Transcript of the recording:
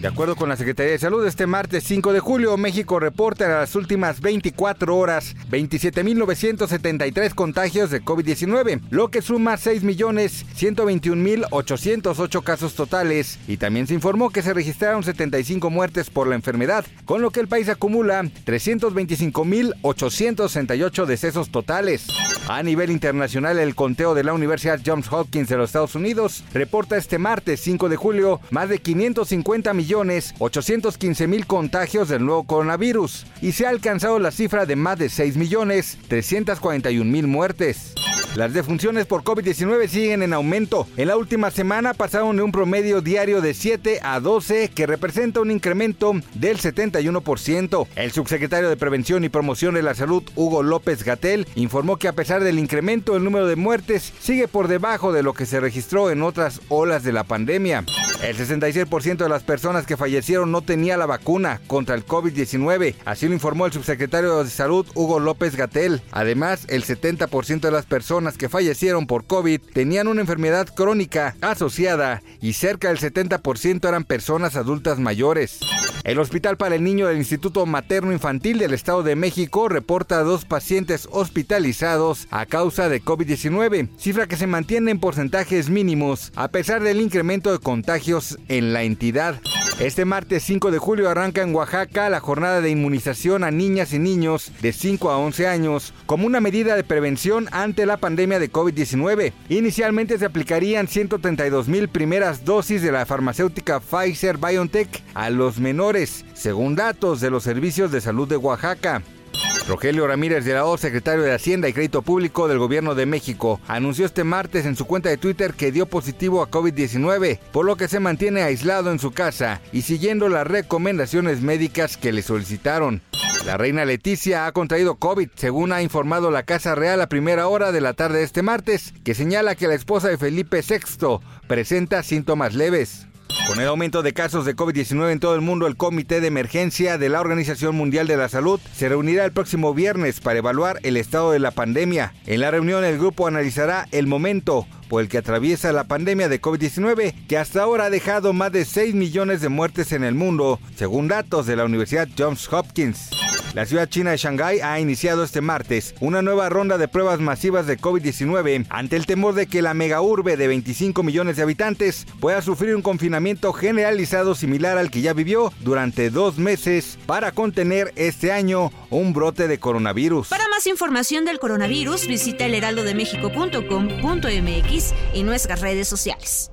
De acuerdo con la Secretaría de Salud, este martes 5 de julio, México reporta en las últimas 24 horas 27.973 contagios de COVID-19, lo que suma 6.121.808 casos totales. Y también se informó que se registraron 75 muertes por la enfermedad, con lo que el país acumula 325.868 decesos totales. A nivel internacional, el conteo de la Universidad Johns Hopkins de los Estados Unidos reporta este martes 5 de julio más de 550 millones 815 mil contagios del nuevo coronavirus y se ha alcanzado la cifra de más de 6 millones 341 mil muertes. Las defunciones por COVID-19 siguen en aumento. En la última semana pasaron de un promedio diario de 7 a 12, que representa un incremento del 71%. El subsecretario de Prevención y Promoción de la Salud, Hugo López Gatel, informó que a pesar del incremento, el número de muertes sigue por debajo de lo que se registró en otras olas de la pandemia. El 66% de las personas que fallecieron no tenía la vacuna contra el COVID-19, así lo informó el subsecretario de Salud Hugo López Gatel. Además, el 70% de las personas que fallecieron por COVID tenían una enfermedad crónica asociada y cerca del 70% eran personas adultas mayores. El Hospital para el Niño del Instituto Materno Infantil del Estado de México reporta dos pacientes hospitalizados a causa de COVID-19, cifra que se mantiene en porcentajes mínimos a pesar del incremento de en la entidad. Este martes 5 de julio arranca en Oaxaca la jornada de inmunización a niñas y niños de 5 a 11 años como una medida de prevención ante la pandemia de COVID-19. Inicialmente se aplicarían 132 mil primeras dosis de la farmacéutica Pfizer BioNTech a los menores, según datos de los servicios de salud de Oaxaca. Rogelio Ramírez de la O, secretario de Hacienda y Crédito Público del Gobierno de México, anunció este martes en su cuenta de Twitter que dio positivo a COVID-19, por lo que se mantiene aislado en su casa y siguiendo las recomendaciones médicas que le solicitaron. La reina Leticia ha contraído COVID, según ha informado la Casa Real a primera hora de la tarde de este martes, que señala que la esposa de Felipe VI presenta síntomas leves. Con el aumento de casos de COVID-19 en todo el mundo, el Comité de Emergencia de la Organización Mundial de la Salud se reunirá el próximo viernes para evaluar el estado de la pandemia. En la reunión el grupo analizará el momento por el que atraviesa la pandemia de COVID-19, que hasta ahora ha dejado más de 6 millones de muertes en el mundo, según datos de la Universidad Johns Hopkins. La ciudad china de Shanghái ha iniciado este martes una nueva ronda de pruebas masivas de COVID-19 ante el temor de que la megaurbe de 25 millones de habitantes pueda sufrir un confinamiento generalizado similar al que ya vivió durante dos meses para contener este año un brote de coronavirus. Para más información del coronavirus, visita elheraldodemexico.com.mx y nuestras redes sociales.